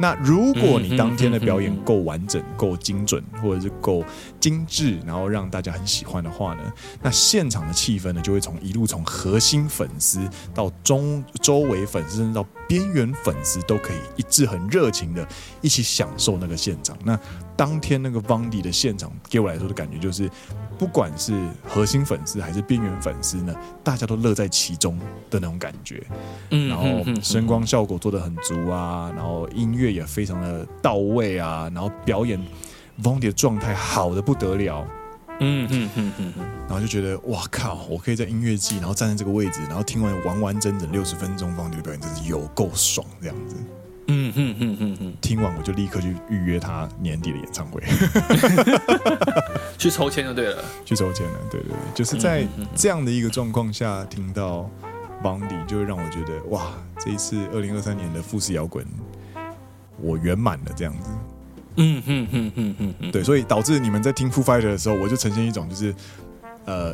那如果你当天的表演够完整、够精准，或者是够精致，然后让大家很喜欢的话呢，那现场的气氛呢，就会从一路从核心粉丝到中周围粉丝，甚至到边缘粉丝，都可以一致很热情的一起享受那个现场。那当天那个 Vaundy 的现场，给我来说的感觉就是。不管是核心粉丝还是边缘粉丝呢，大家都乐在其中的那种感觉。嗯，然后声光效果做的很足啊，然后音乐也非常的到位啊，然后表演 Vaundy 的状态好的不得了。嗯嗯嗯嗯嗯，然后就觉得哇靠，我可以在音乐季，然后站在这个位置，然后听完完完整整六十分钟 Vaundy 的表演，真是有够爽这样子。嗯哼哼哼哼，听完我就立刻去预约他年底的演唱会，*laughs* 去抽签就对了，去抽签了，对对对，就是在这样的一个状况下听到 Vaundy，就会让我觉得哇，这一次二零二三年的富士摇滚，我圆满了这样子。嗯哼哼哼哼，对，所以导致你们在听 Foo Fighter 的时候，我就呈现一种就是呃，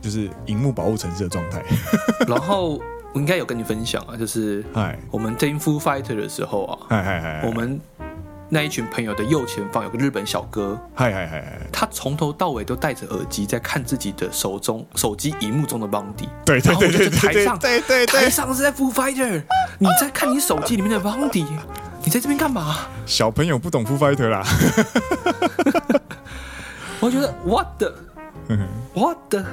就是荧幕保护城市的状态，*laughs* 然后。我应该有跟你分享啊，就是我们听 Foo Fighter 的时候啊，我们那一群朋友的右前方有个日本小哥，他从头到尾都戴着耳机在看自己的手中手机荧幕中的 Vaundy，对对对对对，台上对对对，台上是在 Foo Fighter，你在看你手机里面的 Vaundy，你在这边干嘛？小朋友不懂 Foo Fighter 啦，*laughs* 我觉得 What the，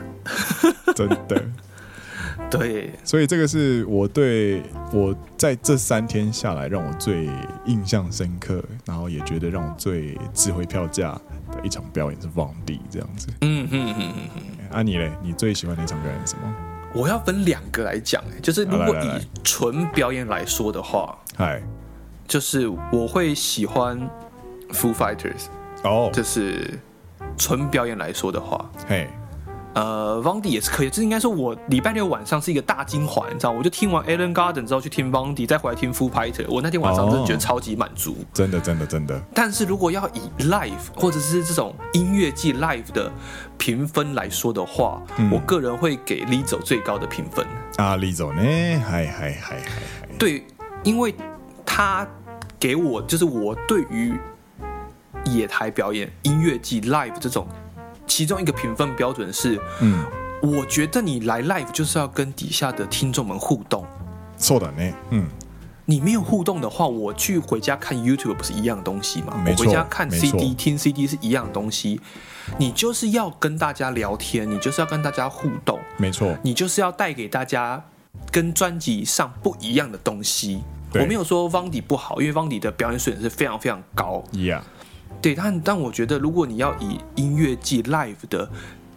真的。对，所以这个是我对我在这三天下来让我最印象深刻，然后也觉得让我最值回票价的一场表演是 Vaundy 这样子。嗯嗯嗯嗯嗯。啊你嘞？你最喜欢哪场表演是什么？我要分两个来讲，就是如果以纯表演来说的话，嗨，就是我会喜欢 Foo Fighters 哦，就是纯表演来说的话，嘿。呃，Vaundy 也是可以，就是应该说我礼拜六晚上是一个大精华，你知道，我就听完 Alan Garden 之后去听 Vaundy，再回来听 Foo Fighter，我那天晚上真的觉得超级满足，真的真的真的。但是如果要以 live 或者是这种音乐季 live 的评分来说的话，嗯、我个人会给 Lizzo 最高的评分。啊，Lizzo 呢，嗨嗨嗨嗨，对，因为他给我就是我对于野台表演音乐季 live 这种。其中一个评分标准是，嗯，我觉得你来 live 就是要跟底下的听众们互动。错的呢，嗯，你没有互动的话，我去回家看 YouTube 不是一样的东西吗？我回家看 CD 听 CD 是一样的东西。你就是要跟大家聊天，你就是要跟大家互动，没错，你就是要带给大家跟专辑上不一样的东西。我没有说 Vaundy 不好，因为 Vaundy 的表演水准是非常非常高。Yeah. 对，但但我觉得，如果你要以音乐季 live 的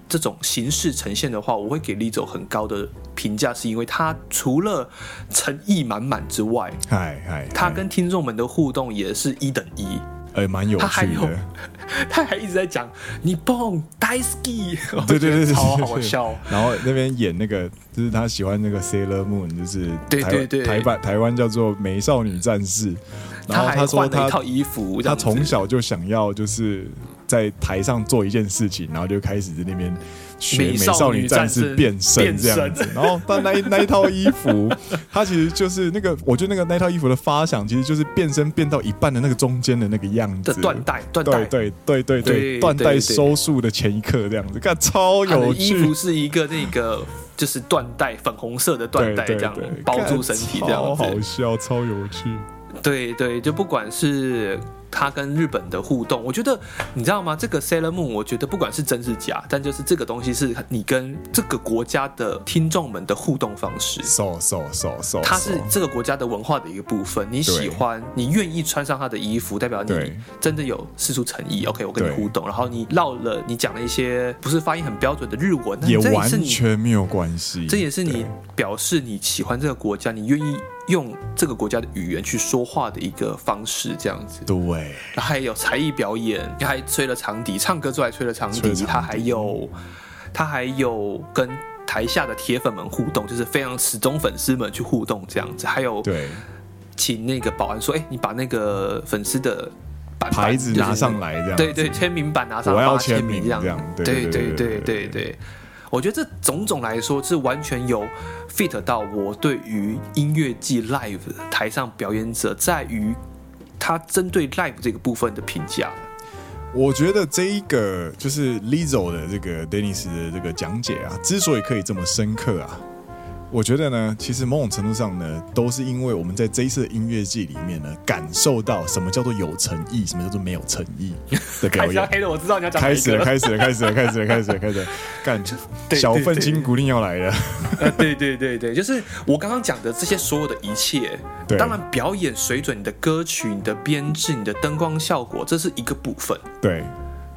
这种形式呈现的话，我会给 Lizzo 很高的评价，是因为他除了诚意满满之外，嗨嗨，他跟听众们的互动也是一等一。哎，蛮有趣的。他还，他还一直在讲你蹦 daisuki，*laughs* 对对对，对，超好笑。然后那边演那个，就是他喜欢那个 Sailor Moon，就是对对对，台版台湾叫做美少女战士。然后他说他一套衣服，他从小就想要就是在台上做一件事情，然后就开始在那边。学美少女战士变身这样子，然后但那那一套衣服，他其实就是那个，我觉得那个那一套衣服的发想，其实就是变身变到一半的那个中间的那个样子，缎带，缎带，对对对对对，缎带收束的前一刻这样子，看超有趣。衣服是一个那个就是缎带，粉红色的缎带这样包住身体，这样超好笑，超有趣。对对，就不管是。他跟日本的互动，我觉得你知道吗？这个 Sailor Moon，我觉得不管是真是假，但就是这个东西是你跟这个国家的听众们的互动方式。So so so so，它是这个国家的文化的一个部分。你喜欢，你愿意穿上他的衣服，代表你真的有释出诚意。OK，我跟你互动，然后你唠了，你讲了一些不是发音很标准的日文，也完全没有关系。这也是你表示你喜欢这个国家，你愿意。用这个国家的语言去说话的一个方式，这样子。对。还有才艺表演，他还吹了长笛，唱歌之外吹了长笛。他还有，他还有跟台下的铁粉们互动，就是非常死忠粉丝们去互动这样子。还有，对，请那个保安说：“哎，你把那个粉丝的板板牌子拿上来，这样。”对对，签名板拿上来，我要签名这样。对对对，对，对。我觉得这种种来说是完全有 fit 到我对于音乐季 live 台上表演者在于他针对 live 这个部分的评价。我觉得这一个就是 Lizzo 的这个 Dennis 的这个讲解啊，之所以可以这么深刻啊。我觉得呢，其实某种程度上呢，都是因为我们在这一次的音乐季里面呢，感受到什么叫做有诚意，什么叫做没有诚意的表演。黑的，我知道你要讲。开始了，开始了，开始了，开始了，开始了，开始了，干！小愤青古令要来了。*laughs* 对对对对，就是我刚刚讲的这些所有的一切。对。当然，表演水准、你的歌曲、你的编制、你的灯光效果，这是一个部分。对。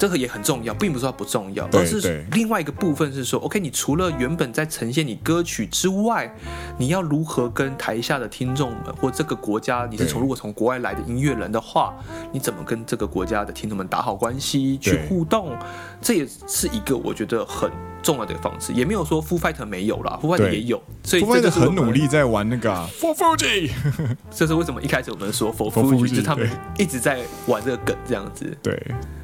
这个也很重要，并不是说它不重要，而是另外一个部分是说，OK，你除了原本在呈现你歌曲之外，你要如何跟台下的听众们或这个国家，你是从如果从国外来的音乐人的话，你怎么跟这个国家的听众们打好关系，去互动，这也是一个我觉得很。重要的方式也没有说 Foo Fighter 没有啦，Foo Fighter 也有，所以 Foo Fighter 很努力在玩那个 For Fuji，*laughs* 这是为什么一开始我们说 For Fuji，就是他们一直在玩这个梗这样子。对，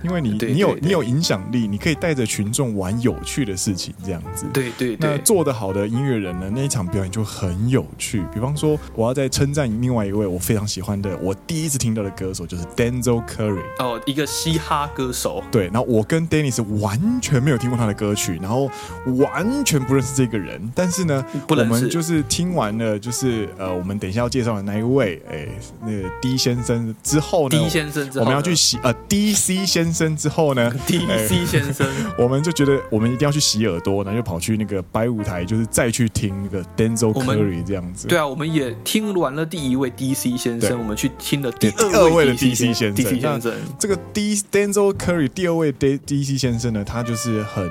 因为你你有你有影响力，你可以带着群众玩有趣的事情这样子。对对对，那做得好的音乐人呢，那一场表演就很有趣。比方说，我要再称赞另外一位我非常喜欢的，我第一次听到的歌手就是 Denzel Curry 哦，一个嘻哈歌手。对，然后我跟 Dennis 完全没有听过他的歌曲，然后。完全不认识这个人，但是呢，我们就是听完了，就是呃，我们等一下要介绍的那一位，哎、欸，那个 D 先生之后呢，D 先生之后，我们要去洗呃 DC 先生之后呢，DC *laughs* 先生，*laughs* 我们就觉得我们一定要去洗耳朵，然后就跑去那个白舞台，就是再去听那个 Denzel Curry 这样子。对啊，我们也听完了第一位 DC 先生，我们去听了第二位，位的 DC 先生。DC 先生，这个 D Denzel Curry 第二位 D DC 先生呢，他就是很。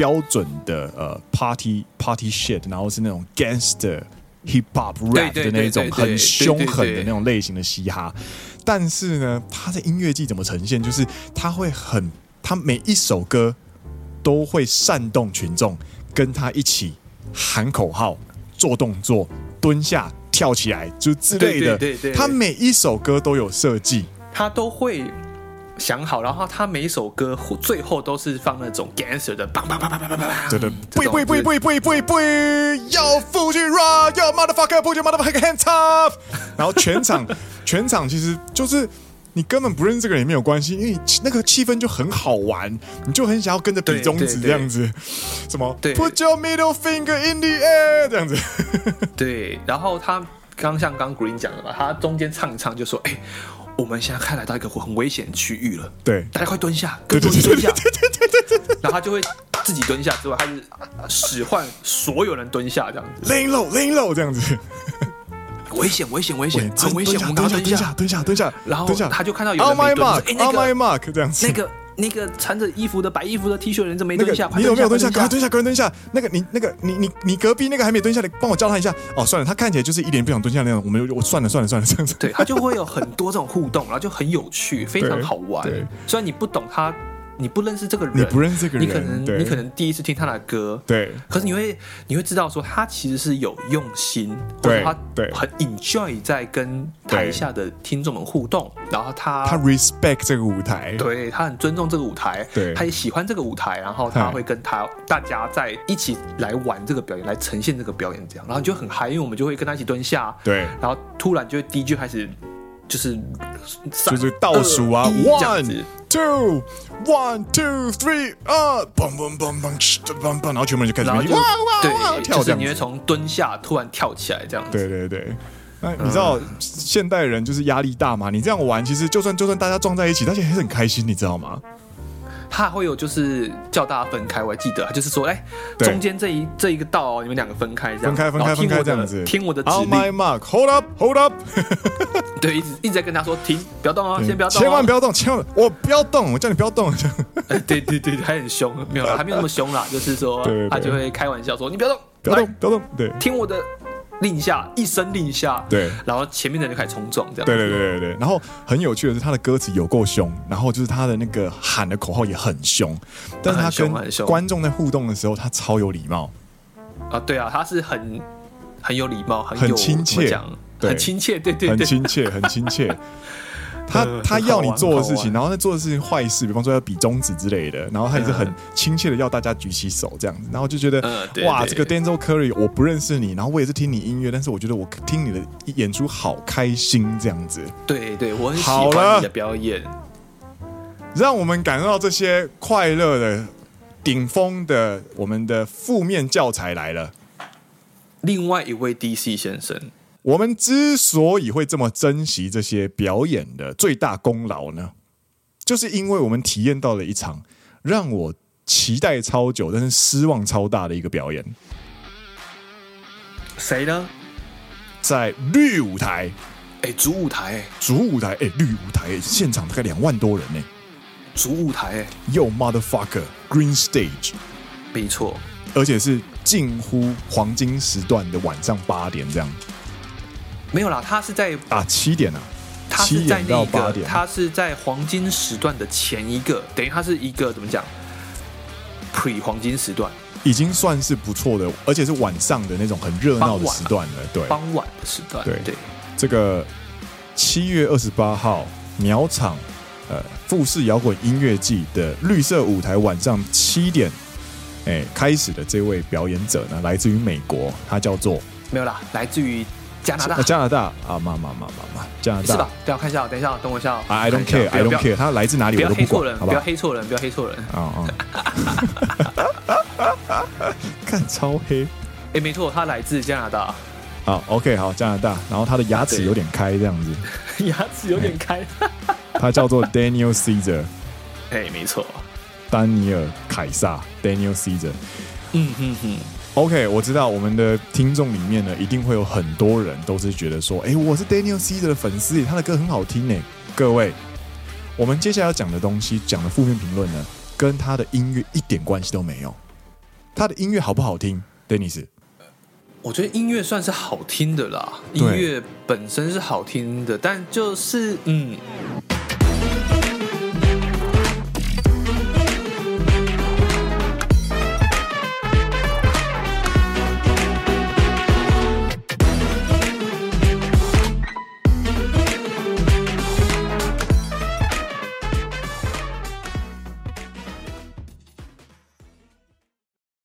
标准的呃 party party shit，然后是那种 gangster hip hop rap 的那种很凶狠的那种类型的嘻哈，但是呢，他在音乐季怎么呈现？就是他会很，他每一首歌都会煽动群众跟他一起喊口号、做动作、蹲下、跳起来，就之类的对对。他每一首歌都有设计，他都会。想好，然后他每一首歌最后都是放那种 gangster 的，棒棒棒棒棒棒棒，对对，不不不不不不不，要 Fuji rock，要 motherfucker，put your motherfucker hands up，然后全场 *laughs* 全场其实就是你根本不认识这个人也没有关系，因为那个气氛就很好玩，你就很想要跟着比中指这样子，什么？对，put your middle finger in the air 这样子，对，然后他刚像刚 Green 讲的嘛，他中间唱一唱就说，哎。我们现在看来到一个很危险的区域了，对，大家快蹲下，跟着蹲下，然后他就会自己蹲下之外，他是使唤所有人蹲下这样子，lay low lay low 这样子，危险危险危险，很危险，我们蹲下蹲下。蹲下蹲下，然后他就看到有人没蹲，On my mark，On my mark 这样子，那个。那个穿着衣服的白衣服的 T 恤人怎么没蹲下？你有没有蹲下？赶快蹲下，赶快蹲下。那个你那个你你你隔壁那个还没蹲下，你帮我叫他一下。哦，算了，他看起来就是一点不想蹲下那样。我们我算了算了算了这样子。对，他就会有很多这种互动，然后就很有趣，非常好玩。虽然你不懂他。你不认识这个人，你不认识这个人，你可能你可能第一次听他的歌，对。可是你会你会知道说他其实是有用心，对，他很 enjoy 在跟台下的听众们互动，然后他他 respect 这个舞台，对，他很尊重这个舞台，对，他也喜欢这个舞台，然后他会跟他大家在一起来玩这个表演，来呈现这个表演，这样，然后就很嗨，因为我们就会跟他一起蹲下，对，然后突然就会第一句开始。就是就是倒数啊，one two one two three 啊，嘣嘣嘣嘣，嘣嘣，然后全部人就开始哇哇哇跳，就是你会从蹲下突然跳起来这样子。对对对，那你知道现代人就是压力大嘛？你这样玩，其实就算就算大家撞在一起，大家还是很开心，你知道吗？他还会有就是叫大家分开，我还记得，就是说，哎，中间这一这一个道哦，你们两个分开，这样分开分开分开这样子，听我的指令。My mark, hold up, hold up。*laughs* 对，一直一直在跟他说停，不要动哦，先不要动，千万不要动，千万我不要动，我叫你不要动。*laughs* 哎，对对对，还很凶，没有，还没有那么凶啦，就是说，*laughs* 他就会开玩笑说，你不要动，不要动，不要动，对，听我的。令下一声令下，对，然后前面的人就开始冲撞，这样。对对对对对。然后很有趣的是，他的歌词有够凶，然后就是他的那个喊的口号也很凶，但是他跟观众在互动的时候，他超有礼貌。啊，对啊，他是很很有礼貌，很亲切，很亲切，对对，很亲切，很亲切。*laughs* 他他要你做的事情，然后他做的事情坏事，比方说要比中指之类的，然后他也是很亲切的要大家举起手这样子，然后就觉得哇，这个 Denzel Curry 我不认识你，然后我也是听你音乐，但是我觉得我听你的演出好开心这样子。对对，我很喜欢你的表演，让我们感受到这些快乐的顶峰的我们的负面教材来了。另外一位 DC 先生。我们之所以会这么珍惜这些表演的最大功劳呢，就是因为我们体验到了一场让我期待超久，但是失望超大的一个表演。谁呢？在绿舞台，哎，主舞台，主舞台，哎，绿舞台，现场大概两万多人呢。主舞台，Yo motherfucker，Green Stage，没错，而且是近乎黄金时段的晚上八点这样。没有啦，他是在啊七点啊，他是在那个他是在黄金时段的前一个，等于他是一个怎么讲？pre 黄金时段已经算是不错的，而且是晚上的那种很热闹的时段了。对，傍晚的时段。对对，这个七月二十八号鸟场呃富士摇滚音乐季的绿色舞台晚上七点哎开始的这位表演者呢，来自于美国，他叫做没有啦，来自于。加拿大，加拿大啊，嘛嘛嘛嘛嘛，加拿大是吧？等下看一下，等一下，等我一下。I don't care, I don't care，他来自哪里我都不管，不要黑错人，不要黑错人。啊啊！*laughs* 看超黑，*laughs* 哎，没错，他来自加拿大。好，OK，好，加拿大。然后他的牙齿有点开，这样子。*laughs* 牙齿有点开。他叫做 Daniel Caesar。哎，没错，丹尼尔凯撒，Daniel Caesar。嗯哼哼。OK，我知道我们的听众里面呢，一定会有很多人都是觉得说，哎，我是 Daniel Caesar 的粉丝，他的歌很好听呢。各位，我们接下来要讲的东西，讲的负面评论呢，跟他的音乐一点关系都没有。他的音乐好不好听，Dennis？我觉得音乐算是好听的啦，音乐本身是好听的，但就是嗯，